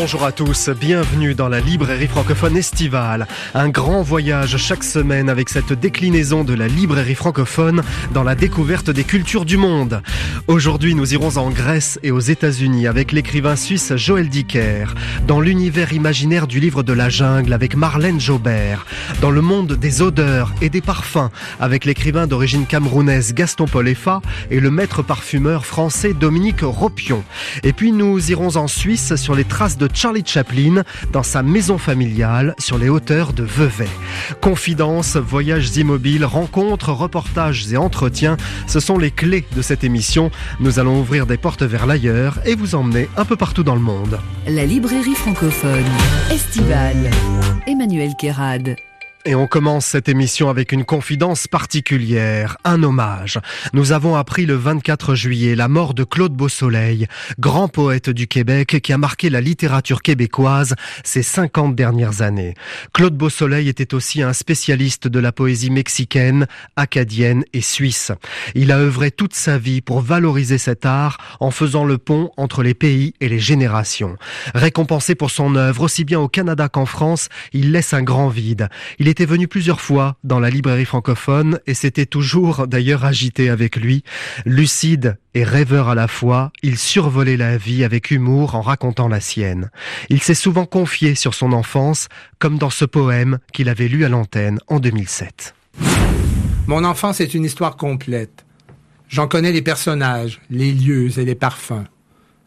Bonjour à tous, bienvenue dans la librairie francophone estivale. Un grand voyage chaque semaine avec cette déclinaison de la librairie francophone dans la découverte des cultures du monde. Aujourd'hui, nous irons en Grèce et aux États-Unis avec l'écrivain suisse Joël Dicker, dans l'univers imaginaire du livre de la jungle avec Marlène Jobert, dans le monde des odeurs et des parfums avec l'écrivain d'origine camerounaise Gaston Polefa et le maître parfumeur français Dominique Ropion. Et puis nous irons en Suisse sur les traces de Charlie Chaplin dans sa maison familiale sur les hauteurs de Vevey. Confidences, voyages immobiles, rencontres, reportages et entretiens, ce sont les clés de cette émission. Nous allons ouvrir des portes vers l'ailleurs et vous emmener un peu partout dans le monde. La librairie francophone estivale. Emmanuel Kérad. Et on commence cette émission avec une confidence particulière, un hommage. Nous avons appris le 24 juillet la mort de Claude Beausoleil, grand poète du Québec qui a marqué la littérature québécoise ces 50 dernières années. Claude Beausoleil était aussi un spécialiste de la poésie mexicaine, acadienne et suisse. Il a œuvré toute sa vie pour valoriser cet art en faisant le pont entre les pays et les générations. Récompensé pour son œuvre aussi bien au Canada qu'en France, il laisse un grand vide. Il était venu plusieurs fois dans la librairie francophone et s'était toujours d'ailleurs agité avec lui. Lucide et rêveur à la fois, il survolait la vie avec humour en racontant la sienne. Il s'est souvent confié sur son enfance, comme dans ce poème qu'il avait lu à l'antenne en 2007. Mon enfance est une histoire complète. J'en connais les personnages, les lieux et les parfums.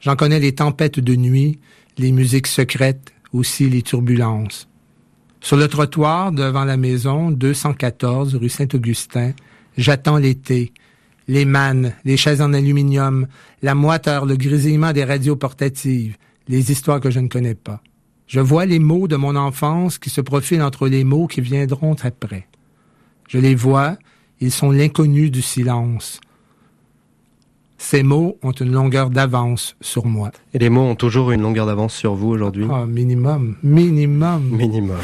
J'en connais les tempêtes de nuit, les musiques secrètes, aussi les turbulences. Sur le trottoir devant la maison 214 rue Saint-Augustin, j'attends l'été, les mannes, les chaises en aluminium, la moiteur, le grésillement des radios portatives, les histoires que je ne connais pas. Je vois les mots de mon enfance qui se profilent entre les mots qui viendront après. Je les vois, ils sont l'inconnu du silence. Ces mots ont une longueur d'avance sur moi. Et les mots ont toujours une longueur d'avance sur vous aujourd'hui? Ah, minimum, minimum. Minimum.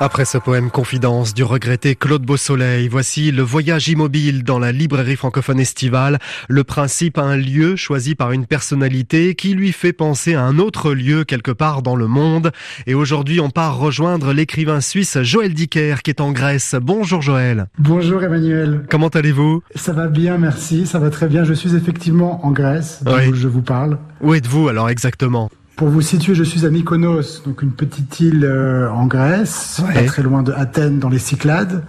Après ce poème Confidence du regretté Claude Beausoleil, voici le voyage immobile dans la librairie francophone estivale. Le principe, un lieu choisi par une personnalité qui lui fait penser à un autre lieu quelque part dans le monde. Et aujourd'hui, on part rejoindre l'écrivain suisse Joël Dicker qui est en Grèce. Bonjour Joël. Bonjour Emmanuel. Comment allez-vous? Ça va bien, merci. Ça va très bien. Je suis effectivement en Grèce, Oui. je vous parle. Où êtes-vous alors exactement? Pour vous situer, je suis à Mykonos, donc une petite île euh, en Grèce, Ouais. pas très loin de Athènes, dans les Cyclades.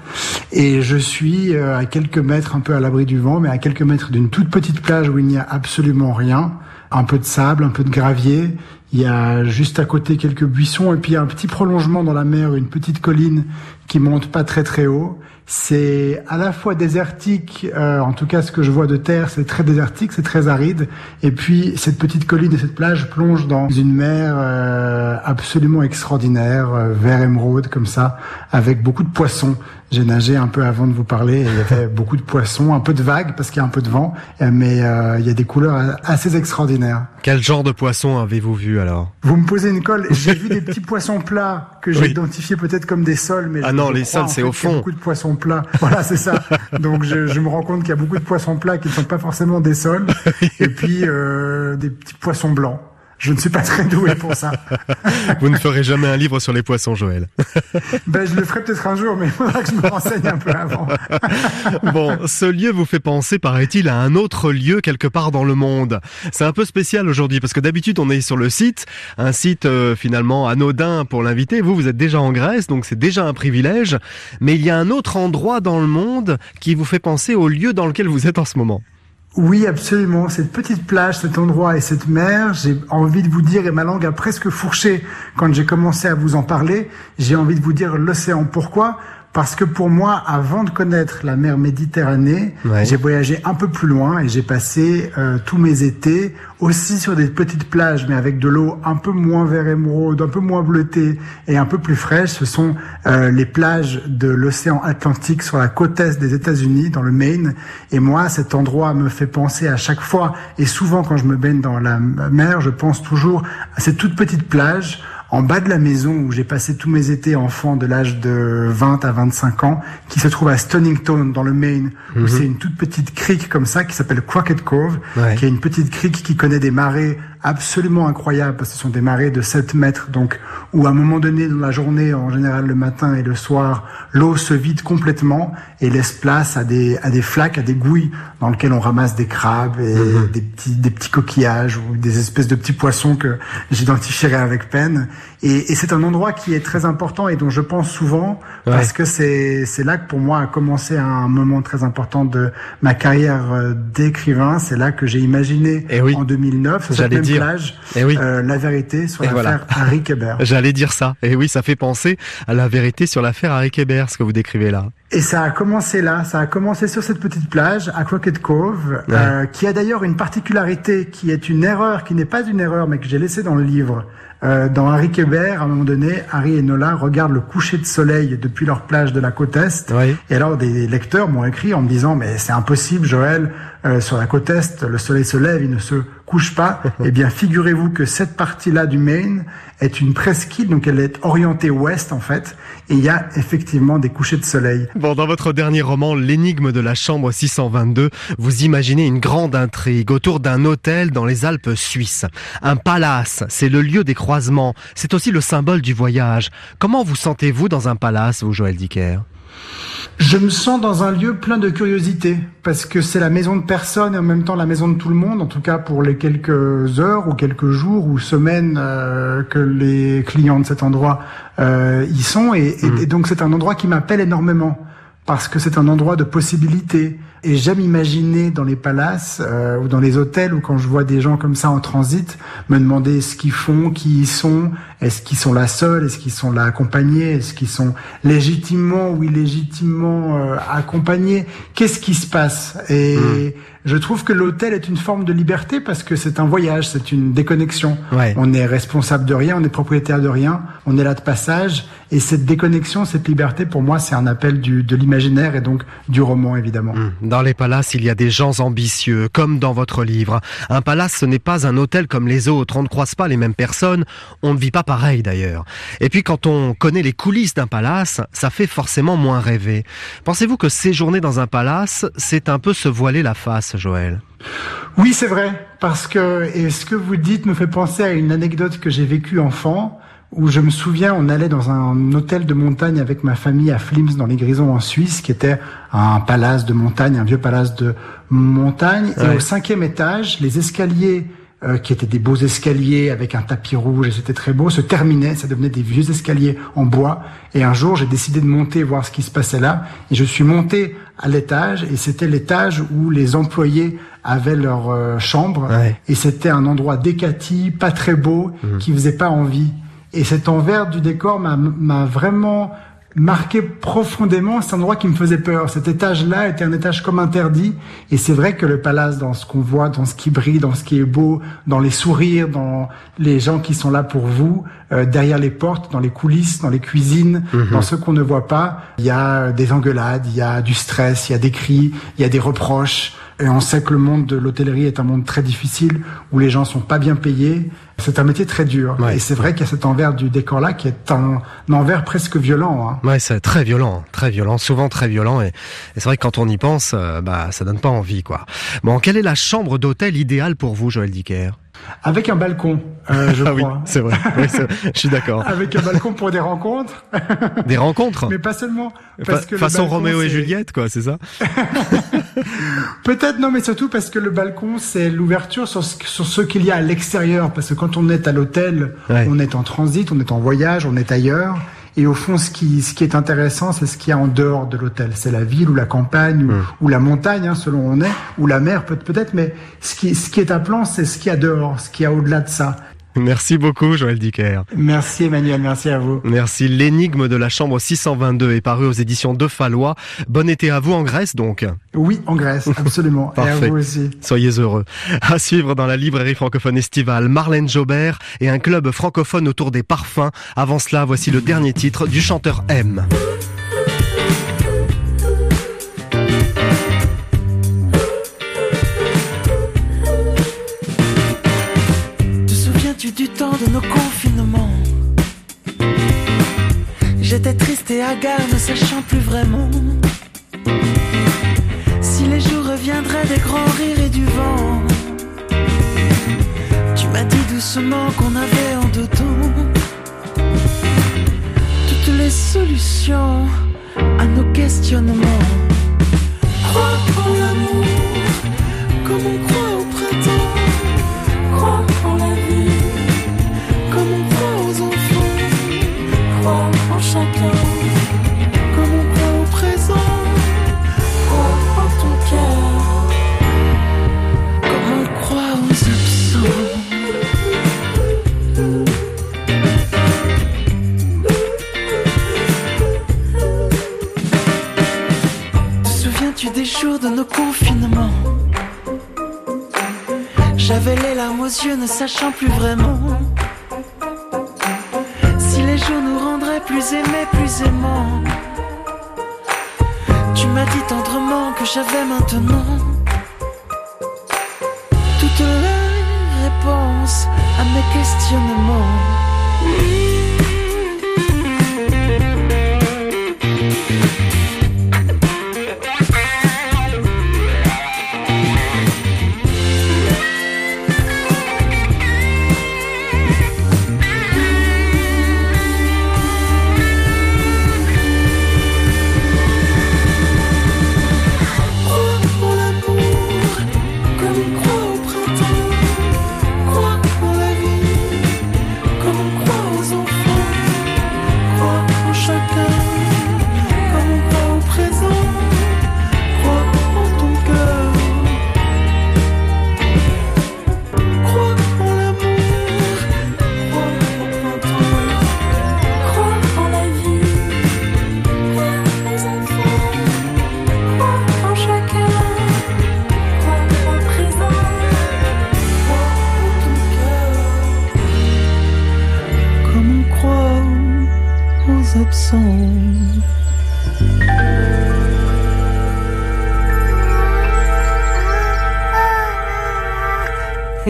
Et je suis euh, à quelques mètres, un peu à l'abri du vent, mais à quelques mètres d'une toute petite plage où il n'y a absolument rien. Un peu de sable, un peu de gravier. Il y a juste à côté quelques buissons et puis il y a un petit prolongement dans la mer, une petite colline qui monte pas très très haut. C'est à la fois désertique, euh, en tout cas ce que je vois de terre, c'est très désertique, c'est très aride. Et puis cette petite colline et cette plage plongent dans une mer euh, absolument extraordinaire, euh, vert émeraude comme ça, avec beaucoup de poissons. J'ai nagé un peu avant de vous parler, et il y avait beaucoup de poissons, un peu de vagues parce qu'il y a un peu de vent, euh, mais euh, il y a des couleurs assez extraordinaires. Quel genre de poisson avez-vous vu alors? Vous me posez une colle. J'ai vu des petits poissons plats que j'ai Oui. identifiés peut-être comme des sols, mais Ah je- non, les sols, c'est au qu'il y a fond. Beaucoup de poissons plats. Voilà, c'est ça. Donc je, je me rends compte qu'il y a beaucoup de poissons plats qui ne sont pas forcément des sols, et puis euh, des petits poissons blancs. Je ne suis pas très doué pour ça. Vous ne ferez jamais un livre sur les poissons Joël. Ben, je le ferai peut-être un jour, mais il faudra que je me renseigne un peu avant. Bon, ce lieu vous fait penser, paraît-il, à un autre lieu quelque part dans le monde. C'est un peu spécial aujourd'hui parce que d'habitude on est sur le site, un site euh, finalement anodin pour l'invité. Vous, vous êtes déjà en Grèce, donc c'est déjà un privilège. Mais il y a un autre endroit dans le monde qui vous fait penser au lieu dans lequel vous êtes en ce moment. Oui, absolument. Cette petite plage, cet endroit et cette mer, j'ai envie de vous dire, et ma langue a presque fourché quand j'ai commencé à vous en parler, j'ai envie de vous dire l'océan. Pourquoi? Parce que pour moi, avant de connaître la mer Méditerranée, j'ai voyagé un peu plus loin et j'ai passé euh, tous mes étés aussi sur des petites plages, mais avec de l'eau un peu moins vert émeraude, un peu moins bleutée et un peu plus fraîche. Ce sont euh, les plages de l'océan Atlantique sur la côte est des États-Unis, dans le Maine. Et moi, cet endroit me fait penser à chaque fois, et souvent quand je me baigne dans la mer, je pense toujours à cette toute petite plage en bas de la maison où j'ai passé tous mes étés enfant de l'âge de 20 à 25 ans, qui se trouve à Stonington dans le Maine, où mhm. c'est une toute petite crique comme ça qui s'appelle Crockett Cove, qui est une petite crique qui connaît des marées absolument incroyables parce que ce sont des marées de 7 mètres, donc où à un moment donné dans la journée, en général le matin et le soir, l'eau se vide complètement et laisse place à des à des flaques, à des gouilles dans lesquelles on ramasse des crabes et mhm. des petits des petits coquillages ou des espèces de petits poissons que j'identifierai avec peine. Et, et c'est un endroit qui est très important et dont je pense souvent parce que c'est c'est là que pour moi a commencé un moment très important de ma carrière euh, d'écrivain. C'est là que j'ai imaginé et eh oui. en 2009 cette même plage, et eh oui. euh, la vérité sur l'affaire Harry Kéber. J'allais dire ça. Et oui, ça fait penser à la vérité sur l'affaire Harry Kéber, ce que vous décrivez là. Et ça a commencé là, ça a commencé sur cette petite plage à Crockett Cove, euh, qui a d'ailleurs une particularité qui est une erreur, qui n'est pas une erreur, mais que j'ai laissée dans le livre. Euh, dans Harry Kéber, à un moment donné, Harry et Nola regardent le coucher de soleil depuis leur plage de la côte est. Et alors des lecteurs m'ont écrit en me disant mais c'est impossible, Joël, euh, sur la côte est, le soleil se lève, il ne se couche pas. eh bien, figurez-vous que cette partie-là du Maine est une presqu'île, donc elle est orientée ouest en fait, et il y a effectivement des couchers de soleil. Bon, dans votre dernier roman, L'énigme de la chambre 622, vous imaginez une grande intrigue autour d'un hôtel dans les Alpes suisses. Un palace, c'est le lieu des croisements, c'est aussi le symbole du voyage. Comment vous sentez-vous dans un palace, vous, Joël Dicker? Je me sens dans un lieu plein de curiosité parce que c'est la maison de personne et en même temps la maison de tout le monde, en tout cas pour les quelques heures ou quelques jours ou semaines euh, que les clients de cet endroit euh, y sont. Et, et mmh. donc c'est un endroit qui m'appelle énormément parce que c'est un endroit de possibilités et j'aime imaginer dans les palaces euh, ou dans les hôtels ou quand je vois des gens comme ça en transit, me demander ce qu'ils font, qui ils sont, est-ce qu'ils sont là seuls, est-ce qu'ils sont là accompagnés, est-ce qu'ils sont légitimement ou illégitimement euh, accompagnés, qu'est-ce qui se passe? Et hmm. je trouve que l'hôtel est une forme de liberté parce que c'est un voyage, c'est une déconnexion. On est responsable de rien, on est propriétaire de rien, on est là de passage et cette déconnexion, cette liberté, pour moi, c'est un appel du, de l'imaginaire et donc du roman évidemment. Hmm. Dans les palaces, il y a des gens ambitieux, comme dans votre livre. Un palace, ce n'est pas un hôtel comme les autres. On ne croise pas les mêmes personnes. On ne vit pas pareil d'ailleurs. Et puis quand on connaît les coulisses d'un palace, ça fait forcément moins rêver. Pensez-vous que séjourner dans un palace, c'est un peu se voiler la face, Joël? Oui, c'est vrai. Parce que, et ce que vous dites me fait penser à une anecdote que j'ai vécue enfant où je me souviens, on allait dans un hôtel de montagne avec ma famille à Flims dans les Grisons en Suisse, qui était un palace de montagne, un vieux palace de montagne. Et au cinquième étage, les escaliers euh, qui étaient des beaux escaliers avec un tapis rouge et c'était très beau, se terminaient, ça devenait des vieux escaliers en bois. Et un jour, j'ai décidé de monter voir ce qui se passait là. Et je suis monté à l'étage et c'était l'étage où les employés avaient leur euh, chambre. Et c'était un endroit décati, pas très beau, mmh. qui faisait pas envie. Et cet envers du décor m'a vraiment marqué profondément. C'est un endroit qui me faisait peur. Cet étage-là était un étage comme interdit. Et c'est vrai que le palace, dans ce qu'on voit, dans ce qui brille, dans ce qui est beau, dans les sourires, dans les gens qui sont là pour vous, euh, derrière les portes, dans les coulisses, dans les cuisines, mhm. dans ce qu'on ne voit pas, il y a des engueulades, il y a du stress, il y a des cris, il y a des reproches. Et on sait que le monde de l'hôtellerie est un monde très difficile où les gens sont pas bien payés. C'est un métier très dur. Et c'est vrai qu'il y a cet envers du décor-là qui est un, envers presque violent. Hein. Ouais, c'est très violent, très violent, souvent très violent. Et, c'est vrai que quand on y pense, euh, bah, ça donne pas envie, quoi. Bon, quelle est la chambre d'hôtel idéale pour vous, Joël Dicker? Avec un balcon, euh, je ah crois. Oui, c'est vrai. je suis d'accord. Avec un balcon pour des rencontres. Des rencontres. Mais pas seulement. Parce que façon Roméo et Juliette, quoi, c'est ça Peut-être non, mais surtout parce que le balcon, c'est l'ouverture sur ce, sur ce qu'il y a à l'extérieur. Parce que quand on est à l'hôtel, on est en transit, on est en voyage, on est ailleurs. Et au fond, ce qui, ce qui est intéressant, c'est ce qu'il y a en dehors de l'hôtel. C'est la ville ou la campagne ou, hmm. la montagne, hein, selon où on est, ou la mer peut-être. Mais ce qui, ce qui est appelant, c'est ce qu'il y a dehors, ce qu'il y a au-delà de ça. Merci beaucoup, Joël Dicker. Merci Emmanuel, merci à vous. Merci. L'énigme de la chambre 622 est paru aux éditions de Fallois. Bon été à vous en Grèce, donc. Oui, en Grèce, absolument. et à vous aussi. Soyez heureux. À suivre dans la librairie francophone estivale, Marlène Jobert et un club francophone autour des parfums. Avant cela, voici le dernier titre du chanteur M. ne sachant plus vraiment si les jours reviendraient des grands rires et du vent. Tu m'as dit doucement qu'on avait en dedans toutes les solutions à nos questionnements. Crois l'amour comme on croit sachant plus vraiment si les jours nous rendraient plus aimés, plus aimants. Tu m'as dit tendrement que j'avais maintenant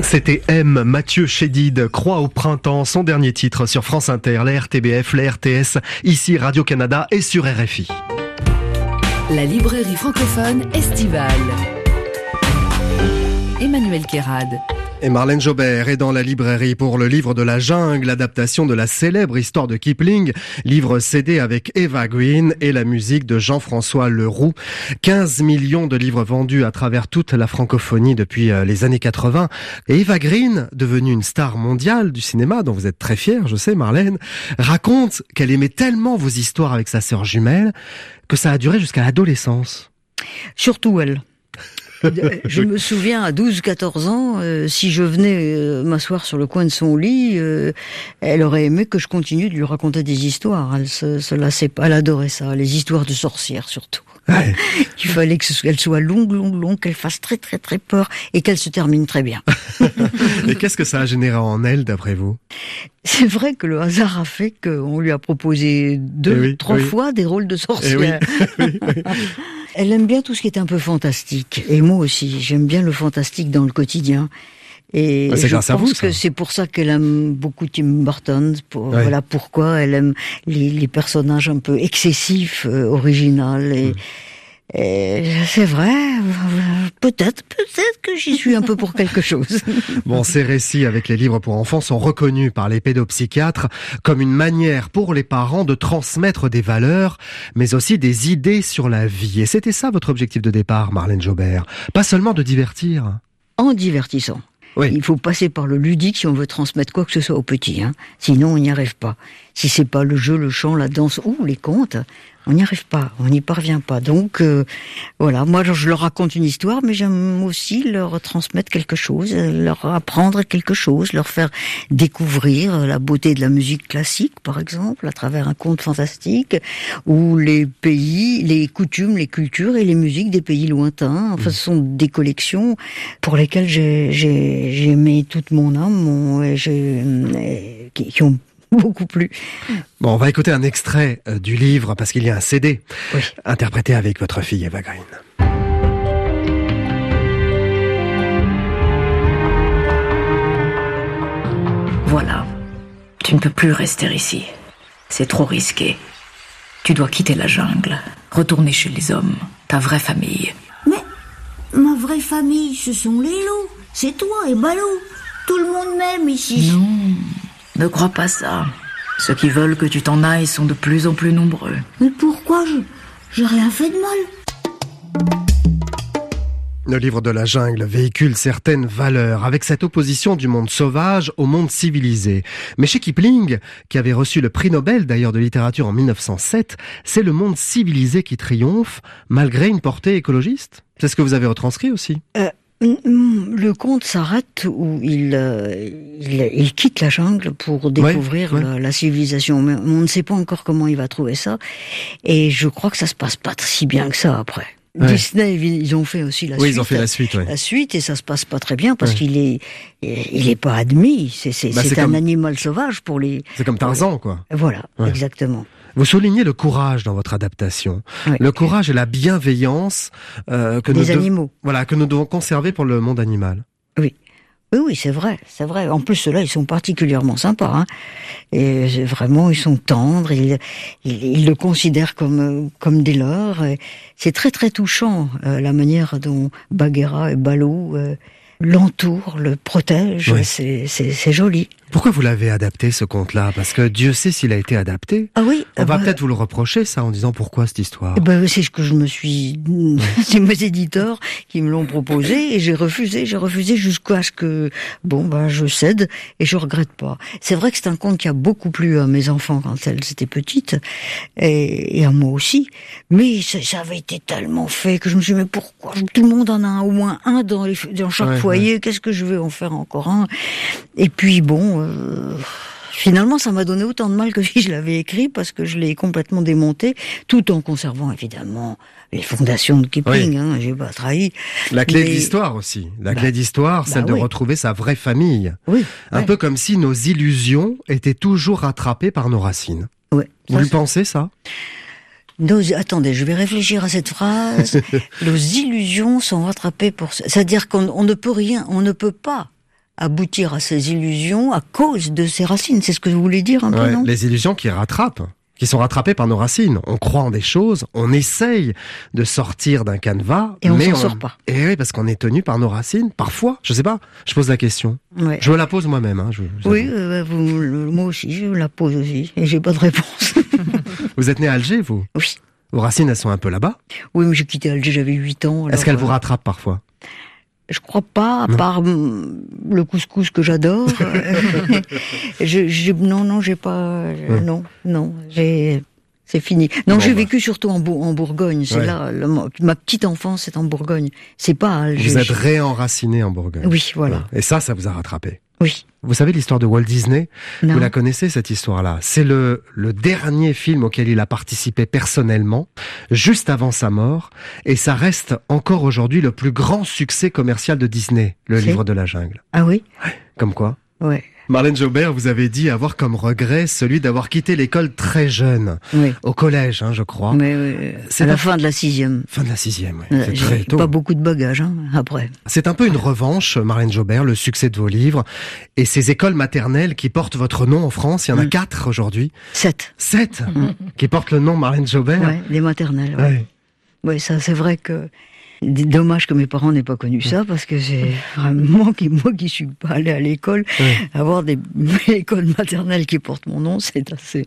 C'était M. Mathieu Chédid, Croix au printemps, son dernier titre sur France Inter, la RTBF, la RTS, ici Radio-Canada et sur RFI. La librairie francophone estivale. Emmanuel Kérad. Et Marlène Jobert est dans la librairie pour le livre de la jungle, adaptation de la célèbre histoire de Kipling, livre cédé avec Eva Green et la musique de Jean-François Leroux. 15 millions de livres vendus à travers toute la francophonie depuis euh, les années 80. Et Eva Green, devenue une star mondiale du cinéma, dont vous êtes très fière, je sais Marlène, raconte qu'elle aimait tellement vos histoires avec sa sœur jumelle que ça a duré jusqu'à l'adolescence. Surtout elle. Je me souviens à 12-14 ans, euh, si je venais euh, m'asseoir sur le coin de son lit, euh, elle aurait aimé que je continue de lui raconter des histoires. Elle se, se lassait pas, elle adorait ça, les histoires de sorcières surtout. Ouais. Il fallait qu'elle soit longue, longue, longue, qu'elle fasse très, très, très peur et qu'elle se termine très bien. Et qu'est-ce que ça a généré en elle, d'après vous? C'est vrai que le hasard a fait qu'on lui a proposé deux, Eh oui, trois oui. fois des rôles de Eh sorcière. oui. Elle aime bien tout ce qui est un peu fantastique. Et moi aussi, j'aime bien le fantastique dans le quotidien. Et Ah, c'est je pense vous, que c'est pour ça qu'elle aime beaucoup Tim Burton. Pour, Ouais. Voilà pourquoi elle aime les, les personnages un peu excessifs, euh, originaux. Et, et c'est vrai, peut-être, peut-être que j'y suis un peu pour quelque chose. Bon, ces récits avec les livres pour enfants sont reconnus par les pédopsychiatres comme une manière pour les parents de transmettre des valeurs, mais aussi des idées sur la vie. Et c'était ça votre objectif de départ, Marlène Jobert. Pas seulement de divertir. en divertissant. Oui. Il faut passer par le ludique si on veut transmettre quoi que ce soit aux petits. Hein. Sinon, on n'y arrive pas. Si c'est pas le jeu, le chant, la danse ou les contes, On n'y arrive pas, on n'y parvient pas. Donc euh, voilà, moi je leur raconte une histoire, mais j'aime aussi leur transmettre quelque chose, leur apprendre quelque chose, leur faire découvrir la beauté de la musique classique, par exemple, à travers un conte fantastique, ou les pays, les coutumes, les cultures et les musiques des pays lointains. Enfin, ce sont des collections pour lesquelles j'ai mis toute mon âme, ont beaucoup plus. Bon, on va écouter un extrait euh, du livre parce qu'il y a un CD interprété avec votre fille Eva Green. Voilà. Tu ne peux plus rester ici. C'est trop risqué. Tu dois quitter la jungle, retourner chez les hommes, ta vraie famille. Mais ma vraie famille, ce sont les loups. C'est toi et Balou. Tout le monde m'aime ici. Non, ne crois pas ça. Ceux qui veulent que tu t'en ailles sont de plus en plus nombreux. Mais pourquoi je j'ai rien fait de mal? Le livre de la jungle véhicule certaines valeurs avec cette opposition du monde sauvage au monde civilisé. Mais chez Kipling, qui avait reçu le prix Nobel d'ailleurs de littérature en 1907, c'est le monde civilisé qui triomphe malgré une portée écologiste. C'est ce que vous avez retranscrit aussi. Euh, le conte s'arrête où il, euh, il, quitte la jungle pour découvrir La, civilisation. Mais on ne sait pas encore comment il va trouver ça. Et je crois que ça se passe pas si bien que ça après. Disney, ils ont fait aussi la oui, suite. ils ont fait la suite, La suite, et ça se passe pas très bien parce qu'il est, il est pas admis. C'est, bah, un animal sauvage pour les. C'est comme Tarzan, quoi. Voilà, exactement. Vous soulignez le courage dans votre adaptation. Le courage et la bienveillance euh, que des nous animaux. Voilà, que nous devons conserver pour le monde animal. Oui. Oui, oui, c'est vrai, c'est vrai. En plus, ceux-là, ils sont particulièrement sympas. Hein. Et vraiment, ils sont tendres. Ils, ils, le considèrent comme comme des leurs. C'est très très touchant euh, la manière dont Bagheera et Balou euh, l'entoure, le protège. C'est joli. Pourquoi vous l'avez adapté ce conte-là? Parce que Dieu sait s'il a été adapté. Ah oui. On va bah, peut-être vous le reprocher ça en disant pourquoi cette histoire? Ben, c'est ce que je me suis. c'est mes éditeurs qui me l'ont proposé et j'ai refusé. J'ai refusé jusqu'à ce que bon bah je cède et je regrette pas. C'est vrai que c'est un conte qui a beaucoup plu à mes enfants quand elles étaient petites et, à moi aussi. Mais ça, avait été tellement fait que je me suis dit mais pourquoi? Tout le monde en a un, au moins un dans, les, dans chaque foyer. Qu'est-ce que je vais en faire encore un? Et puis bon euh, finalement, ça m'a donné autant de mal que si je l'avais écrit parce que je l'ai complètement démonté, tout en conservant évidemment les fondations de Kipling. Hein, j'ai pas trahi. La clé de l'histoire aussi. La clé bah, d'histoire, celle bah de retrouver sa vraie famille. Oui. Un peu comme si nos illusions étaient toujours rattrapées par nos racines. Oui. Vous le pensez ça? Nos, attendez, je vais réfléchir à cette phrase. nos illusions sont rattrapées pour, c'est-à-dire qu'on ne peut rien, on ne peut pas aboutir à ces illusions à cause de ces racines. C'est ce que vous voulez dire un peu, non? Les illusions qui rattrapent qui sont rattrapées par nos racines. On croit en des choses, on essaye de sortir d'un canevas, et on mais on sort pas. Et oui, parce qu'on est tenu par nos racines. Parfois, je sais pas. Je pose la question. Je me la pose moi-même. Hein, oui, euh, moi aussi, je me la pose aussi, et j'ai pas de réponse. vous êtes né à Alger, vous? Oui. Vos racines, elles sont un peu là-bas? Oui, mais j'ai quitté Alger, j'avais 8 ans. Est-ce qu'elles vous euh, rattrapent parfois? Je crois pas, à part mm, le couscous que j'adore. je, non, non, j'ai pas. Non, non, j'ai. C'est fini. Non, j'ai bah. vécu surtout en, en Bourgogne. C'est là, ma petite enfance, c'est en Bourgogne. C'est pas. Vous êtes réenraciné en Bourgogne. Oui, voilà. Et ça, ça vous a rattrapé. Oui. Vous savez l'histoire de Walt Disney? Vous la connaissez cette histoire-là? C'est le, le dernier film auquel il a participé personnellement, juste avant sa mort, et ça reste encore aujourd'hui le plus grand succès commercial de Disney, le livre de la jungle. Ah oui? Comme quoi? Ouais. Marlène Jobert, vous avez dit avoir comme regret celui d'avoir quitté l'école très jeune, oui. au collège, hein, je crois. Mais oui, c'est la fin de la sixième. Fin de la sixième, oui. c'est très tôt. Pas beaucoup de bagages hein, après. C'est un peu une revanche, Marlène Jobert, le succès de vos livres et ces écoles maternelles qui portent votre nom en France. Il y en a mm. quatre aujourd'hui. Sept. Sept mm. qui portent le nom Marlène Jobert. Ouais, les maternelles. Ouais. Oui, ça c'est vrai que Dommage que mes parents n'aient pas connu ça parce que c'est vraiment qui moi qui suis pas allé à l'école, avoir des écoles maternelles qui portent mon nom, c'est assez,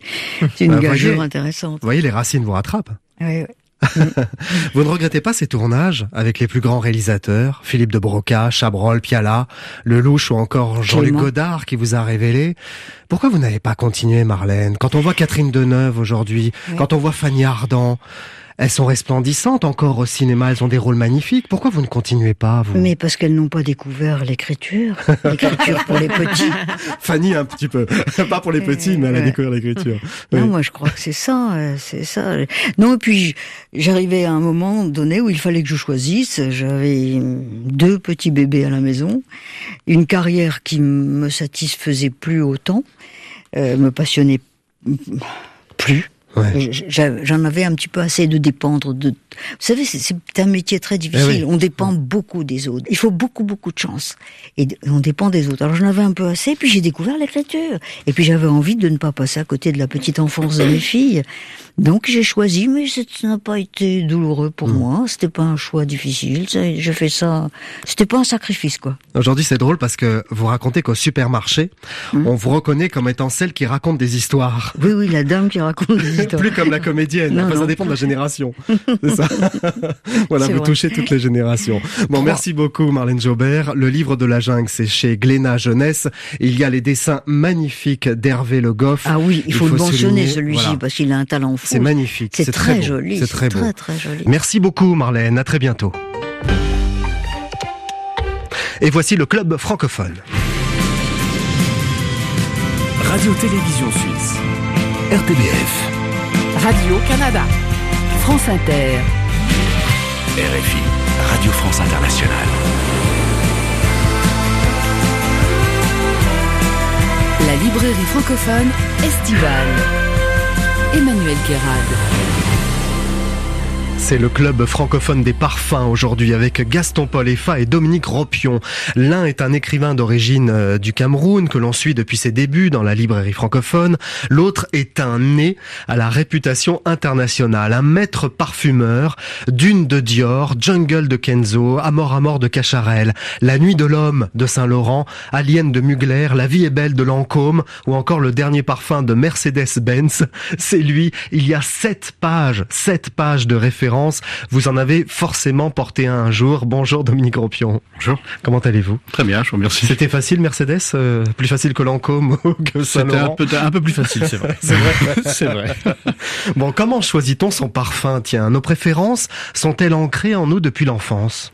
c'est une bah, gageure intéressante. Vous voyez, les racines vous rattrapent. Oui, Vous ne regrettez pas ces tournages avec les plus grands réalisateurs, Philippe de Broca, Chabrol, Piala, Lelouch ou encore Jean-Luc Godard qui vous a révélé. Pourquoi vous n'avez pas continué, Marlène? Quand on voit Catherine Deneuve aujourd'hui, quand on voit Fanny Ardant, elles sont resplendissantes encore au cinéma, elles ont des rôles magnifiques. Pourquoi vous ne continuez pas, vous? Mais parce qu'elles n'ont pas découvert l'écriture. L'écriture pour les petits. Fanny, un petit peu. pas pour les petits, mais elle a découvert l'écriture. Non, moi je crois que c'est ça, euh, c'est ça. Non, et puis j'arrivais à un moment donné où il fallait que je choisisse. J'avais deux petits bébés à la maison, une carrière qui me satisfaisait plus autant, euh, me passionnait plus. J'en avais un petit peu assez de dépendre de. Vous savez, c'est un métier très difficile. Eh on dépend beaucoup des autres. Il faut beaucoup, beaucoup de chance. Et on dépend des autres. Alors j'en avais un peu assez, puis j'ai découvert l'écriture. Et puis j'avais envie de ne pas passer à côté de la petite enfance de mes filles. Donc j'ai choisi, mais ça n'a pas été douloureux pour hmm. moi. C'était pas un choix difficile. J'ai fait ça. C'était pas un sacrifice, quoi. Aujourd'hui, c'est drôle parce que vous racontez qu'au supermarché, hmm. on vous reconnaît comme étant celle qui raconte des histoires. Oui, oui, la dame qui raconte des histoires. Plus comme la comédienne. ça dépend de la génération. C'est ça. voilà, vous touchez toutes les générations. Bon, merci beaucoup, Marlène Jobert. Le livre de la jungle, c'est chez Glénat Jeunesse. Il y a les dessins magnifiques d'Hervé Le Goff. Ah oui, il faut, le mentionner celui-ci parce qu'il a un talent c'est magnifique. C'est très, joli. C'est très, très, très joli. Merci beaucoup, Marlène. À très bientôt. Et voici le club francophone. Radio-Télévision Suisse. RTBF. Radio-Canada. France Inter. RFI. Radio France Internationale. La librairie francophone estivale. Emmanuel Guérard. C'est le club francophone des parfums aujourd'hui avec Gaston Paul Effa et Dominique Ropion. L'un est un écrivain d'origine euh, du Cameroun que l'on suit depuis ses débuts dans la librairie francophone. L'autre est un né à la réputation internationale, un maître parfumeur, Dune de Dior, Jungle de Kenzo, Amor à mort de Cacharel, La nuit de l'homme de Saint-Laurent, Alien de Mugler, La vie est belle de Lancôme ou encore le dernier parfum de Mercedes-Benz. C'est lui. Il y a sept pages, sept pages de référence vous en avez forcément porté un, un jour. Bonjour Dominique Ropion. Bonjour. Comment allez-vous? Très bien, je vous remercie. C'était facile Mercedes euh, Plus facile que Lancôme que C'était un peu, un peu plus facile, c'est vrai. c'est vrai. c'est vrai. bon, comment choisit-on son parfum? Tiens, nos préférences sont-elles ancrées en nous depuis l'enfance?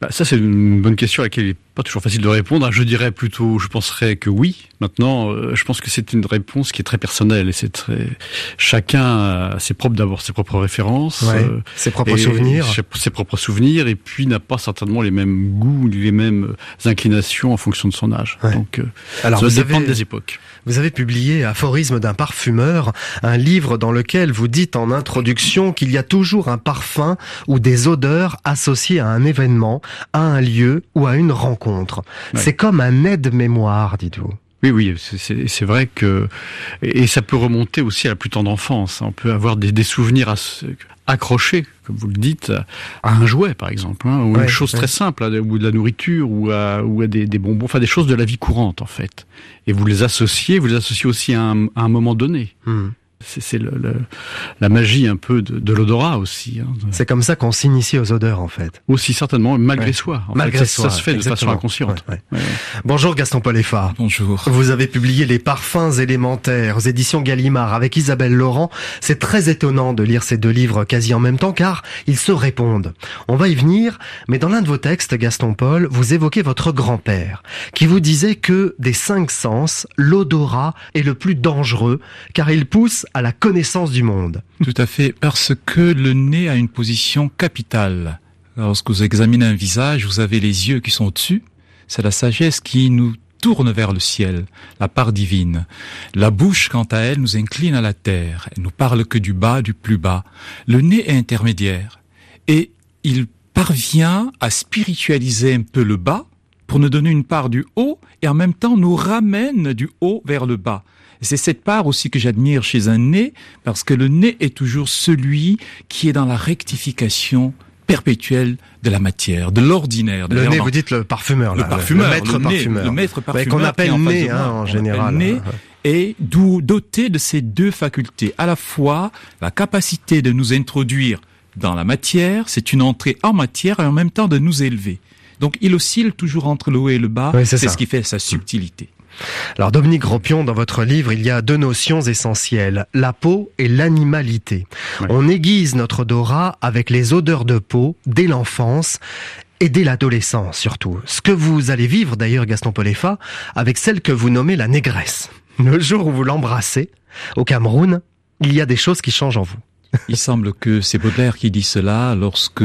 Bah, ça, c'est une bonne question à laquelle il n'est pas toujours facile de répondre. Je dirais plutôt, je penserais que oui. Maintenant, euh, je pense que c'est une réponse qui est très personnelle et c'est très chacun a ses propres d'abord ses propres références, euh, ses propres souvenirs, ses propres souvenirs et puis n'a pas certainement les mêmes goûts, les mêmes inclinations en fonction de son âge. Donc, euh, Alors, ça dépend des époques. Vous avez publié Aphorisme d'un parfumeur, un livre dans lequel vous dites en introduction qu'il y a toujours un parfum ou des odeurs associées à un événement, à un lieu ou à une rencontre. C'est comme un aide-mémoire, dites-vous. Oui, oui, c'est vrai que et ça peut remonter aussi à la plus tendre enfance. On peut avoir des, souvenirs accrochés, comme vous le dites, à un jouet, par exemple, hein, ou une chose très simple, ou de la nourriture, ou à, ou à des, bonbons, enfin des choses de la vie courante, en fait. Et vous les associez, vous les associez aussi à un, moment donné. Hmm. C'est le, la magie un peu de, de l'odorat aussi. Hein. C'est comme ça qu'on s'initie aux odeurs en fait. Aussi certainement, malgré soi. malgré soi, ça se fait de façon inconsciente. Bonjour Gaston Paul Effard. Bonjour. Vous avez publié Les parfums élémentaires aux éditions Gallimard avec Isabelle Laurent. C'est très étonnant de lire ces deux livres quasi en même temps car ils se répondent. On va y venir, mais dans l'un de vos textes, Gaston Paul, vous évoquez votre grand-père qui vous disait que des cinq sens, l'odorat est le plus dangereux car il pousse à la connaissance du monde. Tout à fait, parce que le nez a une position capitale. Lorsque vous examinez un visage, vous avez les yeux qui sont au-dessus. C'est la sagesse qui nous tourne vers le ciel, la part divine. La bouche, quant à elle, nous incline à la terre. Elle nous parle que du bas, du plus bas. Le nez est intermédiaire. Et il parvient à spiritualiser un peu le bas pour nous donner une part du haut et en même temps nous ramène du haut vers le bas. C'est cette part aussi que j'admire chez un nez, parce que le nez est toujours celui qui est dans la rectification perpétuelle de la matière, de l'ordinaire. Le nez, vous dites le parfumeur, le parfumeur, le maître parfumeur, le maître parfumeur, qu'on appelle nez hein, en général. Le nez est doté de ces deux facultés, à la fois la capacité de nous introduire dans la matière, c'est une entrée en matière et en même temps de nous élever. Donc il oscille toujours entre le haut et le bas, c'est ce qui fait sa subtilité. Alors Dominique Gropion, dans votre livre, il y a deux notions essentielles, la peau et l'animalité. On aiguise notre odorat avec les odeurs de peau dès l'enfance et dès l'adolescence surtout. Ce que vous allez vivre d'ailleurs, Gaston Polefa, avec celle que vous nommez la négresse. Le jour où vous l'embrassez, au Cameroun, il y a des choses qui changent en vous. Il semble que c'est Baudelaire qui dit cela lorsque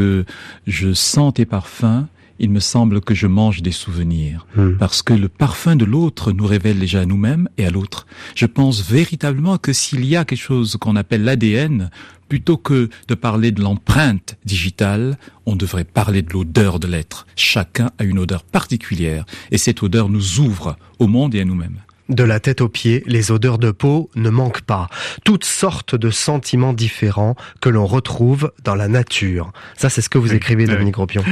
je sens tes parfums, il me semble que je mange des souvenirs. Hmm. Parce que le parfum de l'autre nous révèle déjà à nous-mêmes et à l'autre. Je pense véritablement que s'il y a quelque chose qu'on appelle l'ADN, plutôt que de parler de l'empreinte digitale, on devrait parler de l'odeur de l'être. Chacun a une odeur particulière et cette odeur nous ouvre au monde et à nous-mêmes. De la tête aux pieds, les odeurs de peau ne manquent pas. Toutes sortes de sentiments différents que l'on retrouve dans la nature. Ça, c'est ce que vous écrivez, Dominique Gropion.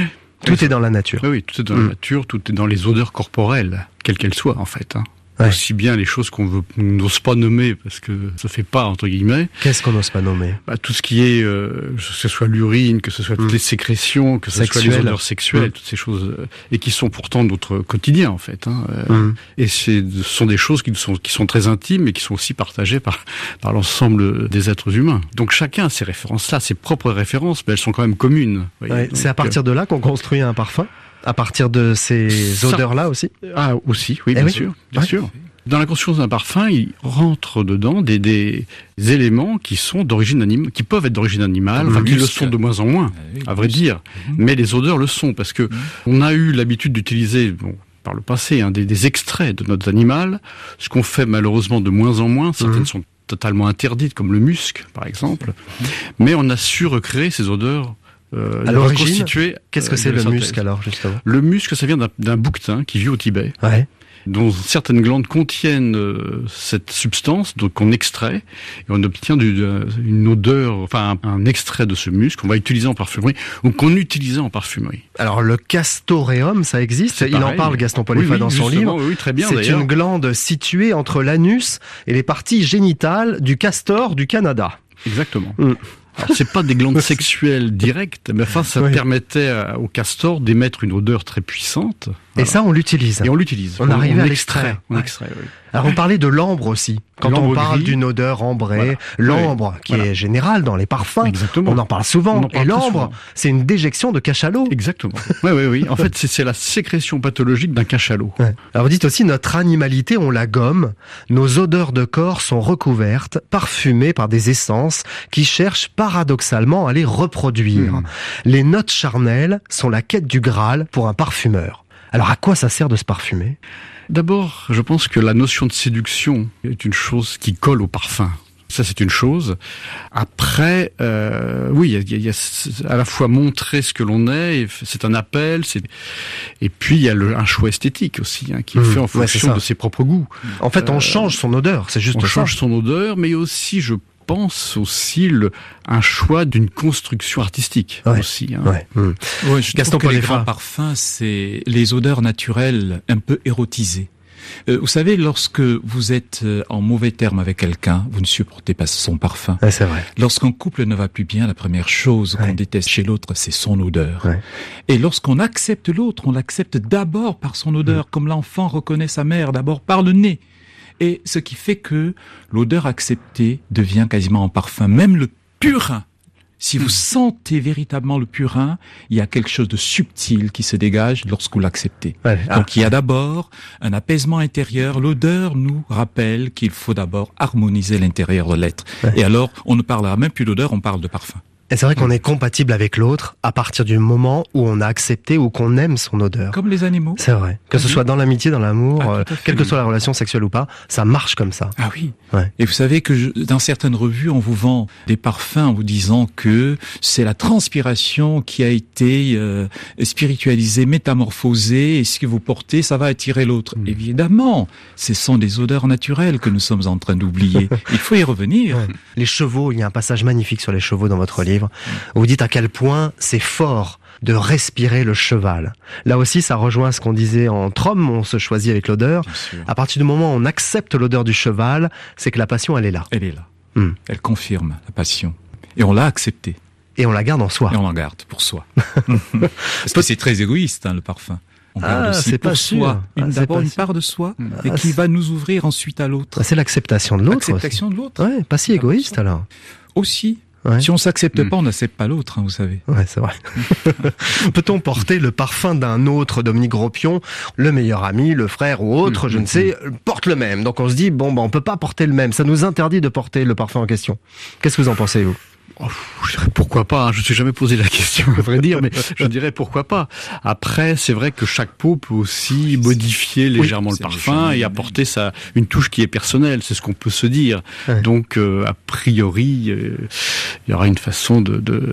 Tout est dans la nature. Oui, tout est dans la mm. nature, tout est dans les odeurs corporelles, quelles qu'elles soient en fait. Hein aussi bien les choses qu'on n'ose pas nommer parce que ça fait pas entre guillemets. Qu'est-ce qu'on n'ose pas nommer? Bah, Tout ce qui est, euh, que ce soit l'urine, que ce soit toutes mm. les sécrétions, que ce soit les odeurs sexuelles, mm. toutes ces choses, euh, et qui sont pourtant notre quotidien en fait. Hein, euh, mm. Et ce sont des choses qui sont qui sont très intimes et qui sont aussi partagées par par l'ensemble des êtres humains. Donc chacun a ses références-là, ses propres références, mais elles sont quand même communes. c'est à partir de là qu'on construit un parfum? À partir de ces odeurs-là aussi Ah, aussi, oui, eh bien sûr, bien sûr. Dans la construction d'un parfum, il rentre dedans des, des éléments qui sont d'origine animale, qui peuvent être d'origine animale, enfin qui le sont de moins en moins, ah à vrai dire. Mhm. Mais les odeurs le sont parce que mhm. on a eu l'habitude d'utiliser, bon, par le passé, hein, des, des, extraits de notre animal, ce qu'on fait malheureusement de moins en moins. Certaines mhm. sont totalement interdites, comme le musc, par exemple. Mais on a su recréer ces odeurs euh, à l'origine, qu'est-ce que euh, c'est le musc alors justement Le musc, ça vient d'un bouquetin qui vit au Tibet. Ouais dont certaines glandes contiennent euh, cette substance, donc on extrait et on obtient du, une odeur, enfin un, extrait de ce musc qu'on va utiliser en parfumerie ou qu'on utilisait en parfumerie. Alors le castoreum, ça existe. Il en parle Gaston Polifa dans son livre. Oui, très bien. C'est une glande située entre l'anus et les parties génitales du castor du Canada. Exactement. Mm. C'est pas des glandes sexuelles directes, mais enfin ça permettait au castor d'émettre une odeur très puissante. Et ça on l'utilise. Et on l'utilise. On, arrive à l'extrait. On extrait, oui. Alors on parlait de l'ambre aussi. Quand on parle d'une odeur ambrée, l'ambre qui est général dans les parfums, Exactement. on en parle souvent. et l'ambre, c'est une déjection de cachalot. Exactement. oui, oui, oui. En fait, c'est la sécrétion pathologique d'un cachalot. Alors vous dites aussi notre animalité, on la gomme. Nos odeurs de corps sont recouvertes, parfumées par des essences qui cherchent paradoxalement à les reproduire. Hmm. Les notes charnelles sont la quête du Graal pour un parfumeur. Alors à quoi ça sert de se parfumer? D'abord, je pense que la notion de séduction est une chose qui colle au parfum. Ça, c'est une chose. Après, euh, oui, il y, a, à la fois montrer ce que l'on est, c'est un appel, et puis il y a le, un choix esthétique aussi, hein, qui est mmh. fait en fonction de ses propres goûts. En fait, on euh, change son odeur, c'est juste on change son odeur, mais aussi, je pense aussi le, un choix d'une construction artistique aussi. Hein. Ouais. Mmh. je Gaston que les grands parfums, c'est les odeurs naturelles un peu érotisées. Euh, vous savez, lorsque vous êtes euh, en mauvais terme avec quelqu'un, vous ne supportez pas son parfum. c'est vrai. Lorsqu'un couple ne va plus bien, la première chose qu'on déteste chez l'autre, c'est son odeur. Et lorsqu'on accepte l'autre, on l'accepte d'abord par son odeur, mmh. comme l'enfant reconnaît sa mère, d'abord par le nez et ce qui fait que l'odeur acceptée devient quasiment un parfum. Même le purin, si vous sentez véritablement le purin, il y a quelque chose de subtil qui se dégage lorsque vous l'acceptez. Donc il y a d'abord un apaisement intérieur. L'odeur nous rappelle qu'il faut d'abord harmoniser l'intérieur de l'être. Et alors, on ne parlera même plus d'odeur, on parle de parfum. Et c'est vrai qu'on est compatible avec l'autre à partir du moment où on a accepté ou qu'on aime son odeur. Comme les animaux. C'est vrai. Que ce soit dans l'amitié, dans l'amour, ah, euh, quelle que soit la relation sexuelle ou pas, ça marche comme ça. Ah oui. Ouais. Et vous savez que dans certaines revues, on vous vend des parfums en vous disant que c'est la transpiration qui a été euh, spiritualisée, métamorphosée, et ce que vous portez, ça va attirer l'autre. Mm. Évidemment, ce sont des odeurs naturelles que nous sommes en train d'oublier. il faut y revenir. Les chevaux, il y a un passage magnifique sur les chevaux dans votre livre vous dites à quel point c'est fort de respirer le cheval. Là aussi, ça rejoint ce qu'on disait entre hommes, on se choisit avec l'odeur. À partir du moment où on accepte l'odeur du cheval, c'est que la passion, elle est là. Elle est là. Hmm. Elle confirme la passion. Et on l'a acceptée. et on la garde en soi. Et on la garde pour soi. Parce que c'est très égoïste, hein, le parfum. On garde Ah, aussi c'est pour pas soi. Ah, D'abord une part de soi et Ah, qui va nous ouvrir ensuite à l'autre. Ah, C'est l'acceptation de l'autre. L'acceptation de l'autre. Ouais, pas si égoïste alors. Aussi. Ouais. Si on s'accepte Mm. pas, on n'accepte pas l'autre, hein, vous savez. Ouais, c'est vrai. Peut-on porter le parfum d'un autre, Dominique Gropion, le meilleur ami, le frère ou autre, je mm, ne sais, porte le même. Donc on se dit, bon, bah, on peut pas porter le même. Ça nous interdit de porter le parfum en question. Qu'est-ce que vous en pensez, vous? Oh, je dirais pourquoi pas. hein. Je ne suis jamais posé la question, à vrai dire, mais je dirais pourquoi pas. Après, c'est vrai que chaque peau peut aussi modifier légèrement le parfum et apporter sa une touche qui est personnelle. C'est ce qu'on peut se dire. Ouais. Donc, euh, a priori, euh, il y aura une façon de de,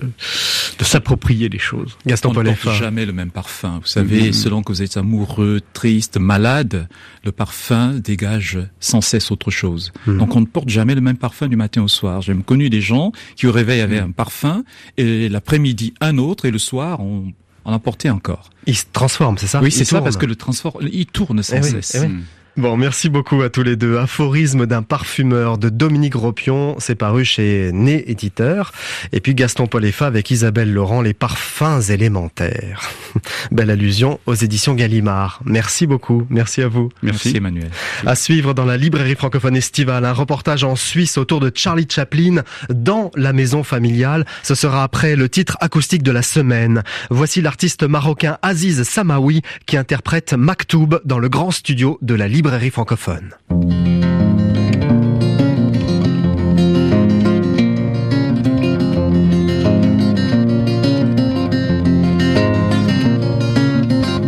de s'approprier les choses. Gaston on ne porte jamais le même parfum. Vous savez, Mhm. selon que vous êtes amoureux, triste, malade, le parfum dégage sans cesse autre chose. Mhm. Donc on ne porte jamais le même parfum du matin au soir. J'ai même connu des gens qui au réveil avaient Mhm. un parfum et l'après-midi un autre et le soir on en apportait encore. Il se transforme, c'est ça? Oui, c'est ça tourne. parce que le transport, il tourne sans Eh oui, cesse. eh oui. Bon, merci beaucoup à tous les deux. Aphorisme d'un parfumeur de Dominique Ropion, c'est paru chez Né Éditeur. Et puis Gaston Poleffa avec Isabelle Laurent, les parfums élémentaires. Belle allusion aux éditions Gallimard. Merci beaucoup. Merci à vous. Merci Emmanuel. À suivre dans la librairie francophone estivale, un reportage en Suisse autour de Charlie Chaplin dans la maison familiale. Ce sera après le titre acoustique de la semaine. Voici l'artiste marocain Aziz Samawi qui interprète Maktoub dans le grand studio de la librairie francophone.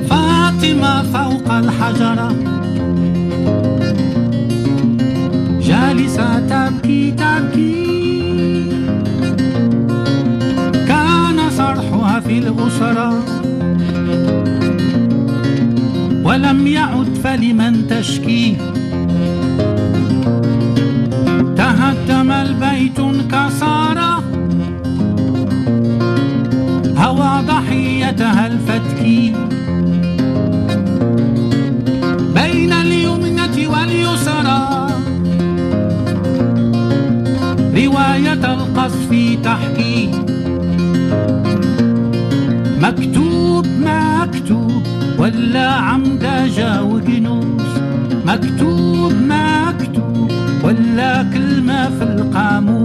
فاطمة ولم يعد فلمن تشكي. تهدم البيت انكسر هوى ضحيتها الفتكي. بين اليمنة واليسرى. رواية القصف تحكي. مكتوب مكتوب. ولا عمدجة وجنوس مكتوب مكتوب ولا كلمة في القاموس.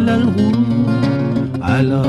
وهل رحل الغروب على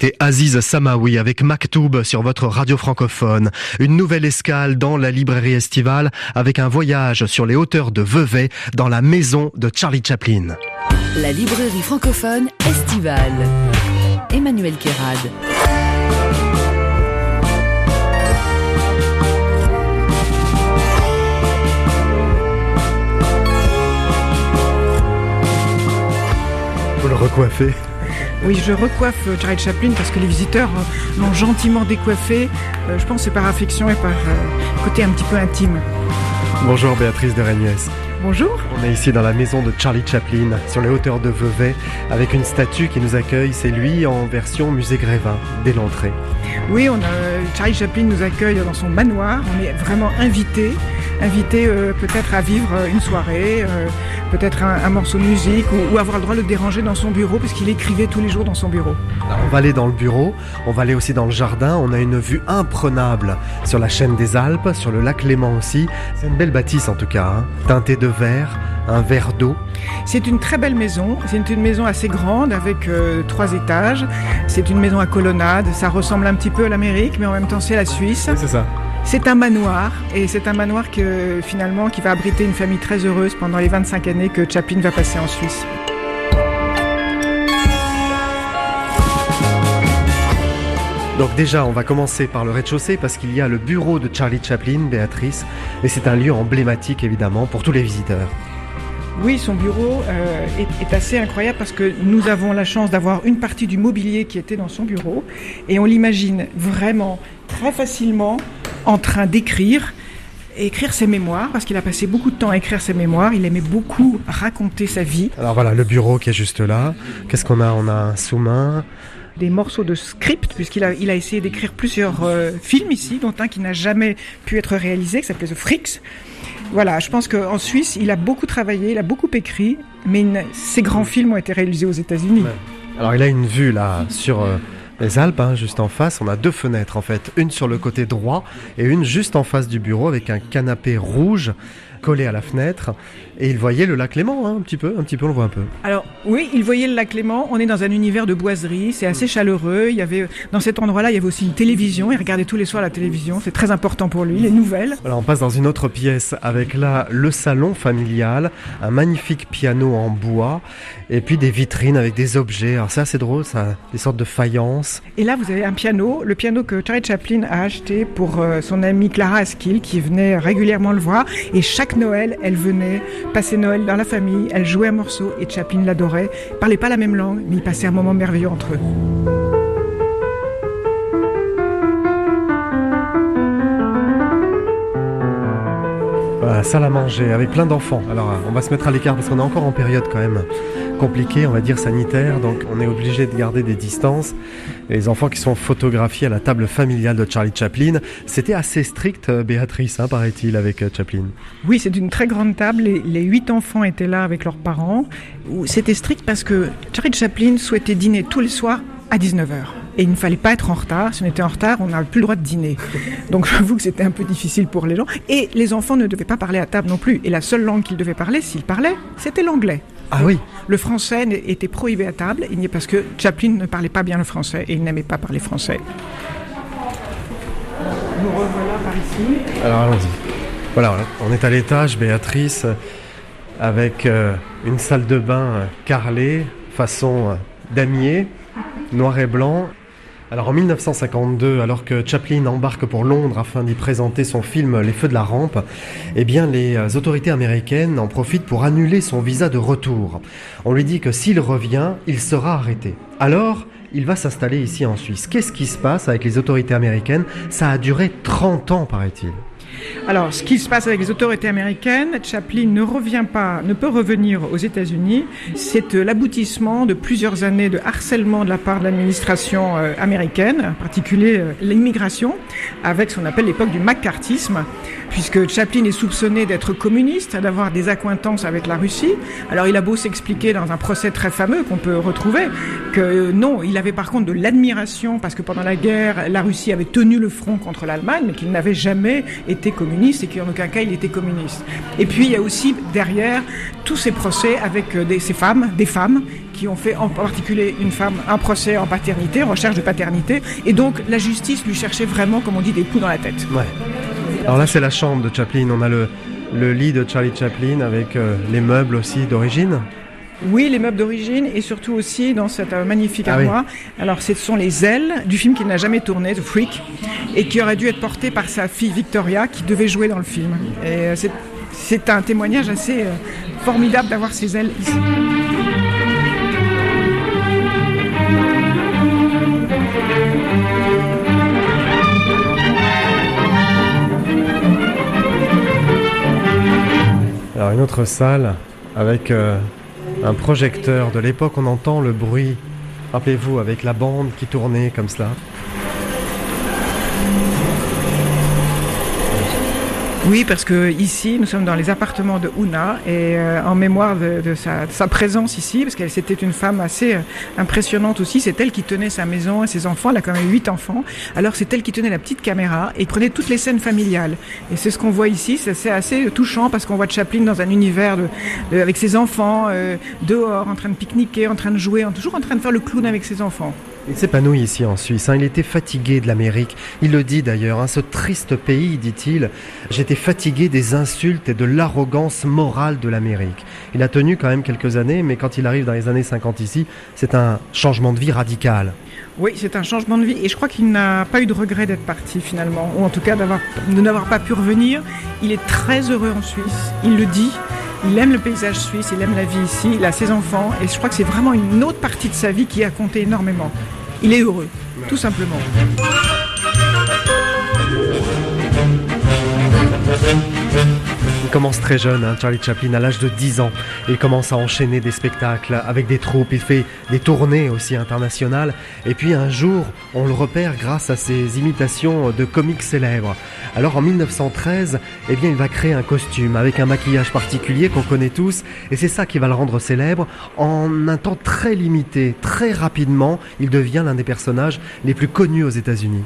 C'était Aziz Samawi avec Maktoub sur votre radio francophone. Une nouvelle escale dans la librairie estivale avec un voyage sur les hauteurs de Vevey dans la maison de Charlie Chaplin. La librairie francophone estivale. Emmanuel Kérad. Vous le recoiffez oui, je recoiffe euh, Charlie Chaplin parce que les visiteurs euh, l'ont gentiment décoiffé. Euh, je pense que c'est par affection et par côté un petit peu intime. Bonjour Béatrice de Régnès. Bonjour. On est ici dans la maison de Charlie Chaplin, sur les hauteurs de Vevey, avec une statue qui nous accueille. C'est lui en version musée Grévin, dès l'entrée. Oui, on a, Charlie Chaplin nous accueille dans son manoir. On est vraiment invité, invité peut-être à vivre une soirée, peut-être un, morceau de musique ou, avoir le droit de le déranger dans son bureau puisqu'il écrivait tous les jours dans son bureau. on va aller dans le bureau, on va aller aussi dans le jardin, on a une vue imprenable sur la chaîne des Alpes, sur le lac Léman aussi. C'est une belle bâtisse en tout cas, hein. teintée de vert, un verre d'eau. C'est une très belle maison, c'est une maison assez grande avec euh, trois étages. C'est une maison à colonnade, ça ressemble un petit peu à l'Amérique mais en même temps c'est la Suisse. c'est ça. C'est un manoir et c'est un manoir finalement qui va abriter une famille très heureuse pendant les 25 années que Chaplin va passer en Suisse. Donc déjà, on va commencer par le rez-de-chaussée parce qu'il y a le bureau de Charlie Chaplin, Béatrice, et c'est un lieu emblématique évidemment pour tous les visiteurs. Oui, son bureau euh, est, assez incroyable parce que nous avons la chance d'avoir une partie du mobilier qui était dans son bureau et on l'imagine vraiment très facilement en train d'écrire écrire ses mémoires, parce qu'il a passé beaucoup de temps à écrire ses mémoires. Il aimait beaucoup raconter sa vie. Alors voilà, le bureau qui est juste là. Qu'est-ce qu'on a? On a un sous-main. Des morceaux de script, puisqu'il a, il a essayé d'écrire plusieurs euh, films ici, dont un qui n'a jamais pu être réalisé, qui s'appelait The Freaks. Voilà, je pense qu'en Suisse, il a beaucoup travaillé, il a beaucoup écrit, mais ses grands films ont été réalisés aux États-Unis. Alors il a une vue là sur... Euh, les Alpes, hein, juste en face. On a deux fenêtres en fait, une sur le côté droit et une juste en face du bureau avec un canapé rouge collé à la fenêtre. Et il voyait le lac Léman, hein, un petit peu, un petit peu, on le voit un peu. Alors oui, il voyait le lac Léman. On est dans un univers de boiserie, c'est assez chaleureux. Il y avait dans cet endroit-là, il y avait aussi une télévision. Il regardait tous les soirs la télévision. C'est très important pour lui, les nouvelles. Alors on passe dans une autre pièce avec là le salon familial, un magnifique piano en bois et puis des vitrines avec des objets. Alors c'est assez drôle, ça, des sortes de faïences. Et là, vous avez un piano, le piano que Charlie Chaplin a acheté pour euh, son amie Clara Askill, qui venait régulièrement le voir. Et chaque Noël, elle venait passer Noël dans la famille, elle jouait un morceau et Chaplin l'adorait. Ils parlaient pas la même langue, mais ils passaient un moment merveilleux entre eux. Voilà, salle à manger avec plein d'enfants. Alors on va se mettre à l'écart parce qu'on est encore en période quand même compliquée, on va dire sanitaire, donc on est obligé de garder des distances. Les enfants qui sont photographiés à la table familiale de Charlie Chaplin, c'était assez strict, euh, Béatrice, hein, paraît-il, avec euh, Chaplin. Oui, c'est une très grande table. Les, les huit enfants étaient là avec leurs parents. C'était strict parce que Charlie Chaplin souhaitait dîner tous les soirs à 19h. Et il ne fallait pas être en retard. Si on était en retard, on n'avait plus le droit de dîner. Donc j'avoue que c'était un peu difficile pour les gens. Et les enfants ne devaient pas parler à table non plus. Et la seule langue qu'ils devaient parler, s'ils parlaient, c'était l'anglais. Ah oui. Le français était prohibé à table, il parce que Chaplin ne parlait pas bien le français et il n'aimait pas parler français. Nous revoilà par ici. Alors allons-y. Voilà, on est à l'étage, Béatrice, avec euh, une salle de bain euh, carrelée, façon euh, damier, noir et blanc, alors en 1952, alors que Chaplin embarque pour Londres afin d'y présenter son film Les Feux de la Rampe, eh bien les euh, autorités américaines en profitent pour annuler son visa de retour. On lui dit que s'il revient, il sera arrêté. Alors, il va s'installer ici en Suisse. Qu'est-ce qui se passe avec les autorités américaines? Ça a duré 30 ans, paraît-il. Alors, ce qui se passe avec les autorités américaines, Chaplin ne revient pas, ne peut revenir aux États-Unis. C'est euh, l'aboutissement de plusieurs années de harcèlement de la part de l'administration euh, américaine, en particulier euh, l'immigration, avec ce qu'on appelle l'époque du macartisme, puisque Chaplin est soupçonné d'être communiste, d'avoir des accointances avec la Russie. Alors, il a beau s'expliquer dans un procès très fameux qu'on peut retrouver que non, il avait par contre de l'admiration parce que pendant la guerre, la Russie avait tenu le front contre l'Allemagne, mais qu'il n'avait jamais été communiste et qu'en aucun cas il était communiste. Et puis il y a aussi derrière tous ces procès avec euh, ces femmes, des femmes qui ont fait en particulier une femme un procès en paternité, en recherche de paternité, et donc la justice lui cherchait vraiment, comme on dit, des coups dans la tête. Ouais. Alors là c'est la chambre de Chaplin, on a le, le lit de Charlie Chaplin avec euh, les meubles aussi d'origine. Oui, les meubles d'origine et surtout aussi dans cette euh, magnifique Ah oui. armoire. Alors, ce sont les ailes du film qu'il n'a jamais tourné, The Freak, et qui aurait dû être porté par sa fille Victoria, qui devait jouer dans le film. Et euh, c'est- un témoignage assez euh, formidable d'avoir ces ailes ici. Alors une autre salle avec euh, un projecteur de l'époque, on entend le bruit, rappelez-vous, avec la bande qui tournait comme cela. Oui, parce que ici, nous sommes dans les appartements de Una et euh, en mémoire de, sa, présence ici, parce qu'elle c'était une femme assez euh, impressionnante aussi. C'est elle qui tenait sa maison et ses enfants. Elle a quand même huit enfants. Alors c'est elle qui tenait la petite caméra et prenait toutes les scènes familiales. Et c'est ce qu'on voit ici. C'est assez touchant parce qu'on voit Chaplin dans un univers avec ses enfants euh, dehors, en train de pique-niquer, en train de jouer, toujours en train de faire le clown avec ses enfants. Il s'épanouit ici en Suisse. hein. Il était fatigué de l'Amérique. Il le dit d'ailleurs. hein, ce triste pays, dit-il. J'étais fatigué des insultes et de l'arrogance morale de l'Amérique. Il a tenu quand même quelques années, mais quand il arrive dans les années 50 ici, c'est un changement de vie radical. Oui, c'est un changement de vie et je crois qu'il n'a pas eu de regret d'être parti finalement, ou en tout cas de n'avoir pas pu revenir. Il est très heureux en Suisse, il le dit. Il aime le paysage suisse, il aime la vie ici, il a ses enfants et je crois que c'est vraiment une autre partie de sa vie qui a compté énormément. Il est heureux, tout simplement. Il commence très jeune, hein, Charlie Chaplin, à l'âge de 10 ans. Il commence à enchaîner des spectacles avec des troupes. Il fait des tournées aussi internationales. Et puis un jour, on le repère grâce à ses imitations de comiques célèbres. Alors en 1913, eh il va créer un costume avec un maquillage particulier qu'on connaît tous. Et c'est ça qui va le rendre célèbre. En un temps très limité, très rapidement, il devient l'un des personnages les plus connus aux États-Unis.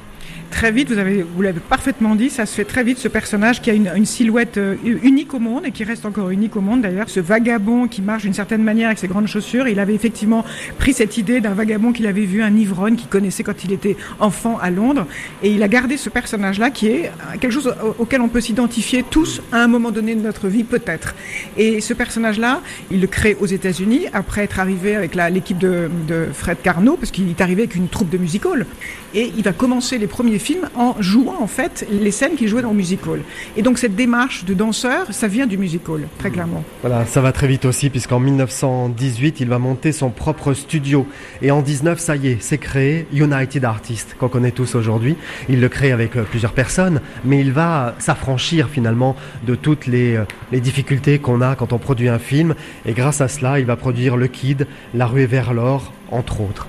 Très vite, vous avez, vous l'avez parfaitement dit, ça se fait très vite. Ce personnage qui a une, silhouette euh, unique au monde et qui reste encore unique au monde d'ailleurs. Ce vagabond qui marche d'une certaine manière avec ses grandes chaussures. Il avait effectivement pris cette idée d'un vagabond qu'il avait vu, un ivrogne qu'il connaissait quand il était enfant à Londres, et il a gardé ce personnage-là qui est quelque chose au- auquel on peut s'identifier tous à un moment donné de notre vie peut-être. Et ce personnage-là, il le crée aux États-Unis après être arrivé avec l'équipe de, de Fred Carnot, parce qu'il est arrivé avec une troupe de music hall. Et il va commencer les premiers films en jouant en fait les scènes qu'il jouait dans le music hall. Et donc cette démarche de danseur, ça vient du music hall, très clairement. Voilà, ça va très vite aussi puisqu'en 1918, il va monter son propre studio. Et en 19, ça y est, c'est créé United Artists, qu'on connaît tous aujourd'hui. Il le crée avec euh, plusieurs personnes, mais il va s'affranchir finalement de toutes les, euh, les difficultés qu'on a quand on produit un film. Et grâce à cela, il va produire Le Kid, La Ruée vers l'or, entre autres.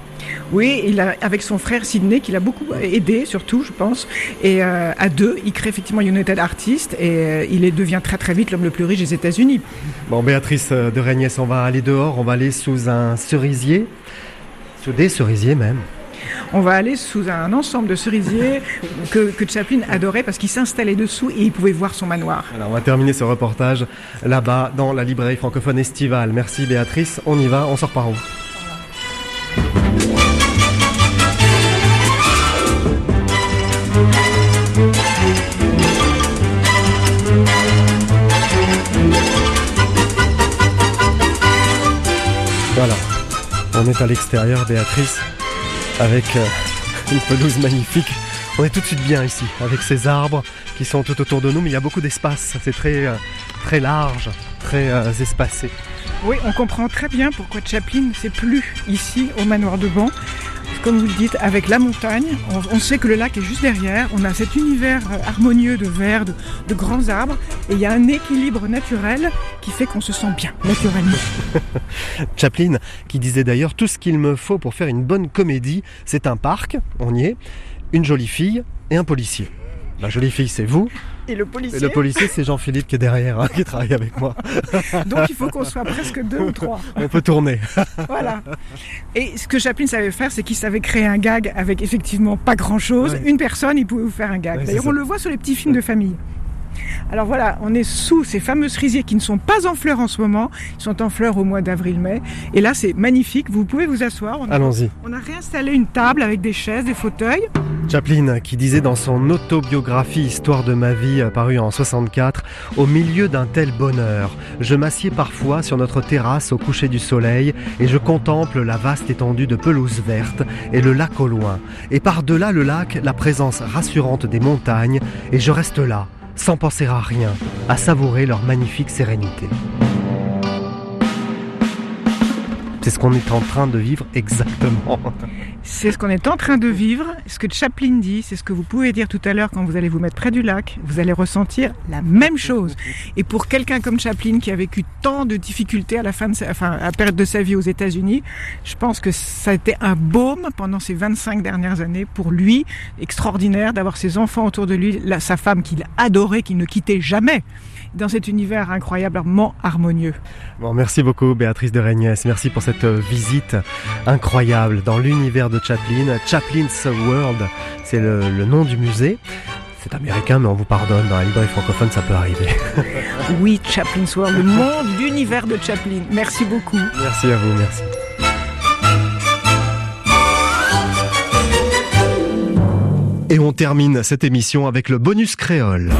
Oui, il a, avec son frère Sidney, qui l'a beaucoup aidé, surtout, je pense. Et euh, à deux, il crée effectivement United Artists et euh, il est- devient très très vite l'homme le plus riche des États-Unis. Bon, Béatrice euh, de Régnès, on va aller dehors, on va aller sous un cerisier, sous des cerisiers même. On va aller sous un ensemble de cerisiers que, que Chaplin adorait parce qu'il s'installait dessous et il pouvait voir son manoir. Alors on va terminer ce reportage là-bas dans la librairie francophone estivale. Merci Béatrice, on y va, on sort par où? À l'extérieur Béatrice avec euh, une pelouse magnifique. On est tout de suite bien ici, avec ces arbres qui sont tout autour de nous, mais il y a beaucoup d'espace. C'est très, euh, très large, très euh, espacé. Oui, on comprend très bien pourquoi Chaplin c'est plus ici au manoir de Ban. Comme vous le dites, avec la montagne, on, sait que le lac est juste derrière. On a cet univers euh, harmonieux de verre, de grands arbres, et il y a un équilibre naturel qui fait qu'on se sent bien naturellement. Chaplin, qui disait d'ailleurs tout ce qu'il me faut pour faire une bonne comédie, c'est un parc, on y est, une jolie fille et un policier. La jolie fille, c'est vous. Et le policier. Et le policier, c'est Jean-Philippe qui est derrière, hein, qui travaille avec moi. Donc il faut qu'on soit presque deux ou trois. On peut tourner. Voilà. Et ce que Chaplin savait faire, c'est qu'il savait créer un gag avec effectivement pas grand-chose. Ouais. Une personne, il pouvait vous faire un gag. Ouais, D'ailleurs, on le voit sur les petits films de famille. Alors voilà, on est sous ces fameux cerisiers qui ne sont pas en fleurs en ce moment, ils sont en fleurs au mois d'avril-mai. Et là, c'est magnifique, vous pouvez vous asseoir. Allons-y. On a réinstallé une table avec des chaises, des fauteuils. Chaplin, qui disait dans son autobiographie Histoire de ma vie, parue en 64, Au milieu d'un tel bonheur, je m'assieds parfois sur notre terrasse au coucher du soleil et je contemple la vaste étendue de pelouse verte et le lac au loin. Et par-delà le lac, la présence rassurante des montagnes et je reste là, sans penser à rien, à savourer leur magnifique sérénité. C'est ce qu'on est en train de vivre exactement. C'est ce qu'on est en train de vivre, ce que Chaplin dit, c'est ce que vous pouvez dire tout à l'heure quand vous allez vous mettre près du lac, vous allez ressentir la même chose. Et pour quelqu'un comme Chaplin qui a vécu tant de difficultés à la fin de sa, enfin, à de sa vie aux États-Unis, je pense que ça a été un baume pendant ces 25 dernières années pour lui, extraordinaire d'avoir ses enfants autour de lui, sa femme qu'il adorait, qu'il ne quittait jamais dans cet univers incroyablement harmonieux. Bon, merci beaucoup Béatrice de Reignès, merci pour cette euh, visite incroyable dans l'univers de Chaplin. Chaplin's World, c'est le, le nom du musée. C'est américain, mais on vous pardonne. Dans la librairie francophone, ça peut arriver. oui, Chaplin's World, le monde, l'univers de Chaplin. Merci beaucoup. Merci à vous, merci. Et on termine cette émission avec le bonus créole.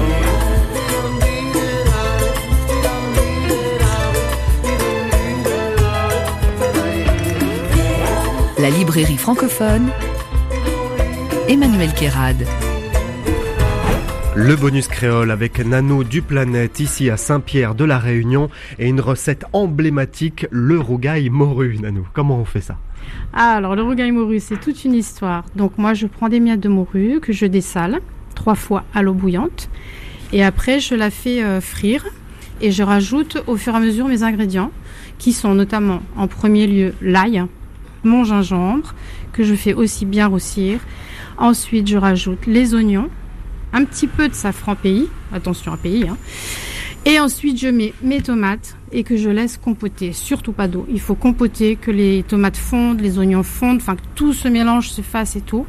La librairie francophone, Emmanuel Kérad. Le bonus créole avec Nano du Planète ici à Saint-Pierre de la Réunion et une recette emblématique, le rougail morue. Nanou, comment on fait ça? Ah, Alors le rougail morue, c'est toute une histoire. Donc moi je prends des miettes de morue que je dessale trois fois à l'eau bouillante et après je la fais euh, frire et je rajoute au fur et à mesure mes ingrédients qui sont notamment en premier lieu l'ail, mon gingembre que je fais aussi bien roussir. Ensuite, je rajoute les oignons, un petit peu de safran pays, attention à pays. Hein. Et ensuite, je mets mes tomates et que je laisse compoter. Surtout pas d'eau. Il faut compoter, que les tomates fondent, les oignons fondent, enfin que tout ce mélange se fasse et tout.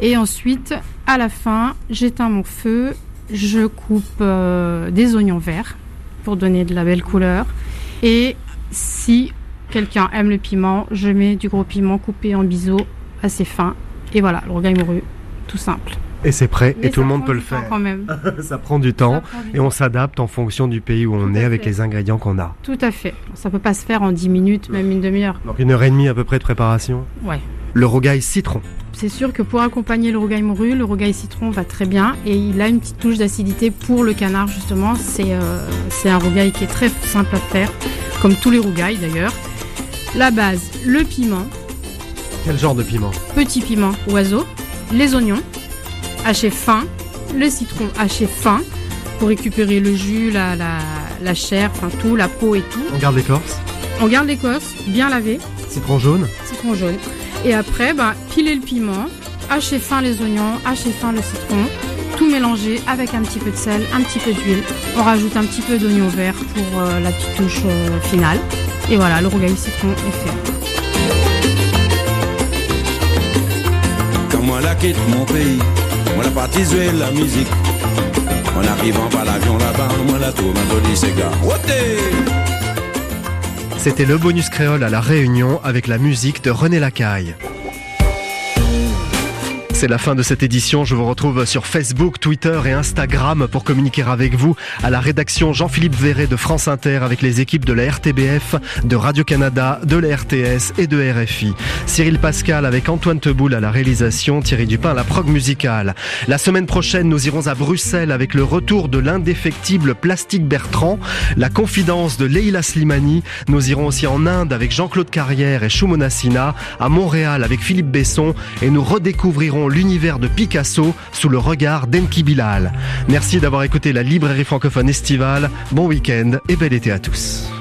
Et ensuite, à la fin, j'éteins mon feu, je coupe euh, des oignons verts pour donner de la belle couleur. Et si quelqu'un aime le piment, je mets du gros piment coupé en biseaux assez fin. Et voilà, le rougail morue, tout simple. Et c'est prêt, et tout le monde peut le faire. Quand même. ça prend du temps, et on s'adapte en fonction du pays où on est avec les ingrédients qu'on a. Tout à fait. Ça peut pas se faire en 10 minutes, même une demi-heure. Donc une heure et demie à peu près de préparation Ouais. Le rougail citron. C'est sûr que pour accompagner le rougail morue, le rougail citron va très bien et il a une petite touche d'acidité pour le canard justement. C'est euh, un rougail qui est très simple à faire, comme tous les rougails d'ailleurs. La base, le piment. Quel genre de piment? Petit piment, oiseau. Les oignons, hachés fin. Le citron haché fin pour récupérer le jus, la, la, la chair, enfin tout, la peau et tout. On garde l'écorce? On garde l'écorce, bien lavé. Citron jaune? Citron jaune. Et après, bah, piler le piment, hacher fin les oignons, hacher fin le citron, tout mélanger avec un petit peu de sel, un petit peu d'huile. On rajoute un petit peu d'oignon vert pour euh, la petite touche euh, finale. Et voilà, le rougail citron est fait. Quand moi la quitte mon pays, moi la partie la musique. En arrivant par l'avion là-bas, moi la tour m'a c'est gars. C'était le bonus créole à la Réunion avec la musique de René Lacaille. C'est la fin de cette édition. Je vous retrouve sur Facebook, Twitter et Instagram pour communiquer avec vous à la rédaction Jean-Philippe Verret de France Inter avec les équipes de la RTBF, de Radio-Canada, de la RTS et de RFI. Cyril Pascal avec Antoine Teboul à la réalisation, Thierry Dupin à la prog musicale. La semaine prochaine, nous irons à Bruxelles avec le retour de l'indéfectible Plastique Bertrand, la confidence de Leila Slimani. Nous irons aussi en Inde avec Jean-Claude Carrière et Shumona Sina, à Montréal avec Philippe Besson et nous redécouvrirons l'univers de Picasso sous le regard d'Enki Bilal. Merci d'avoir écouté la librairie francophone estivale. Bon week-end et bel été à tous.